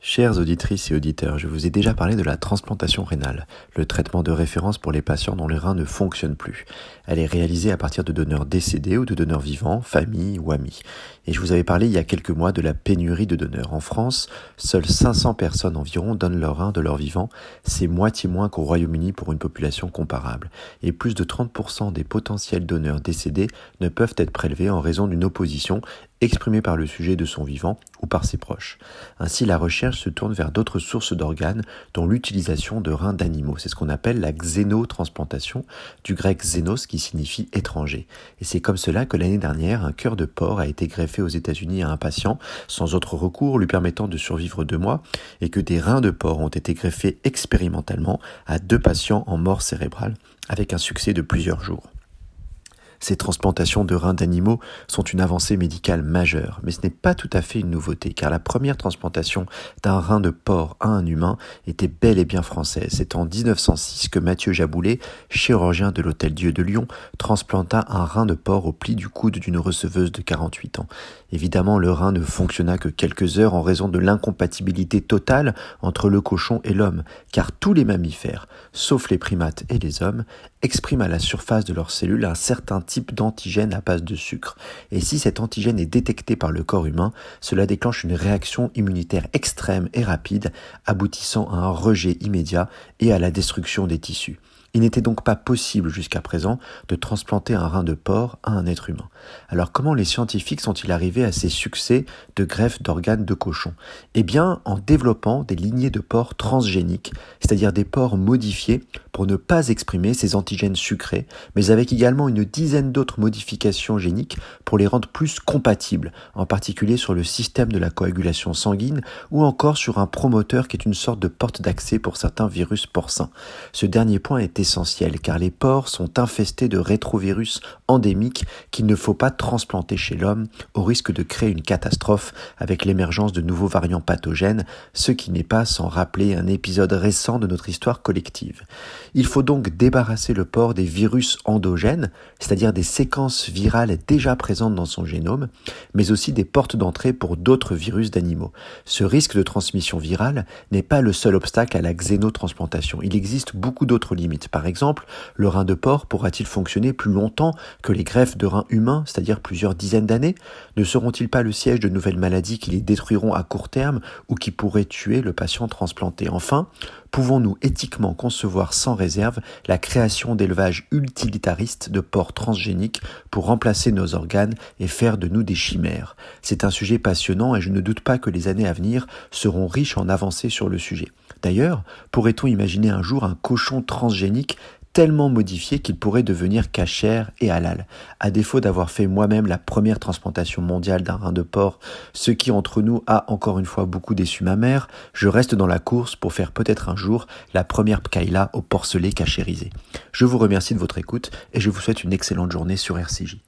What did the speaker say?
Chères auditrices et auditeurs, je vous ai déjà parlé de la transplantation rénale, le traitement de référence pour les patients dont les reins ne fonctionnent plus. Elle est réalisée à partir de donneurs décédés ou de donneurs vivants, famille ou amis. Et je vous avais parlé il y a quelques mois de la pénurie de donneurs. En France, seules 500 personnes environ donnent leurs reins de leur vivant. C'est moitié moins qu'au Royaume-Uni pour une population comparable. Et plus de 30% des potentiels donneurs décédés ne peuvent être prélevés en raison d'une opposition exprimée par le sujet de son vivant ou par ses proches. Ainsi, la recherche se tourne vers d'autres sources d'organes, dont l'utilisation de reins d'animaux. C'est ce qu'on appelle la xénotransplantation, du grec xénos qui signifie étranger. Et c'est comme cela que l'année dernière, un cœur de porc a été greffé aux États-Unis à un patient, sans autre recours lui permettant de survivre deux mois, et que des reins de porc ont été greffés expérimentalement à deux patients en mort cérébrale, avec un succès de plusieurs jours. Ces transplantations de reins d'animaux sont une avancée médicale majeure, mais ce n'est pas tout à fait une nouveauté, car la première transplantation d'un rein de porc à un humain était bel et bien française. C'est en 1906 que Mathieu Jaboulet, chirurgien de l'Hôtel Dieu de Lyon, transplanta un rein de porc au pli du coude d'une receveuse de 48 ans. Évidemment, le rein ne fonctionna que quelques heures en raison de l'incompatibilité totale entre le cochon et l'homme, car tous les mammifères, sauf les primates et les hommes, expriment à la surface de leurs cellules un certain type d'antigène à base de sucre. Et si cet antigène est détecté par le corps humain, cela déclenche une réaction immunitaire extrême et rapide, aboutissant à un rejet immédiat et à la destruction des tissus. Il n'était donc pas possible jusqu'à présent de transplanter un rein de porc à un être humain. Alors comment les scientifiques sont-ils arrivés à ces succès de greffe d'organes de cochon? Eh bien en développant des lignées de porcs transgéniques, c'est-à-dire des porcs modifiés ne pas exprimer ces antigènes sucrés, mais avec également une dizaine d'autres modifications géniques pour les rendre plus compatibles, en particulier sur le système de la coagulation sanguine ou encore sur un promoteur qui est une sorte de porte d'accès pour certains virus porcins. Ce dernier point est essentiel car les porcs sont infestés de rétrovirus endémiques qu'il ne faut pas transplanter chez l'homme au risque de créer une catastrophe avec l'émergence de nouveaux variants pathogènes, ce qui n'est pas sans rappeler un épisode récent de notre histoire collective. Il faut donc débarrasser le porc des virus endogènes, c'est-à-dire des séquences virales déjà présentes dans son génome, mais aussi des portes d'entrée pour d'autres virus d'animaux. Ce risque de transmission virale n'est pas le seul obstacle à la xénotransplantation. Il existe beaucoup d'autres limites. Par exemple, le rein de porc pourra-t-il fonctionner plus longtemps que les greffes de reins humains, c'est-à-dire plusieurs dizaines d'années? Ne seront-ils pas le siège de nouvelles maladies qui les détruiront à court terme ou qui pourraient tuer le patient transplanté? Enfin, pouvons-nous éthiquement concevoir sans réserve la création d'élevages utilitaristes de porcs transgéniques pour remplacer nos organes et faire de nous des chimères? C'est un sujet passionnant et je ne doute pas que les années à venir seront riches en avancées sur le sujet. D'ailleurs, pourrait-on imaginer un jour un cochon transgénique tellement modifié qu'il pourrait devenir cachère et halal. À défaut d'avoir fait moi-même la première transplantation mondiale d'un rein de porc, ce qui entre nous a encore une fois beaucoup déçu ma mère, je reste dans la course pour faire peut-être un jour la première pkaïla au porcelet cachérisé. Je vous remercie de votre écoute et je vous souhaite une excellente journée sur RCJ.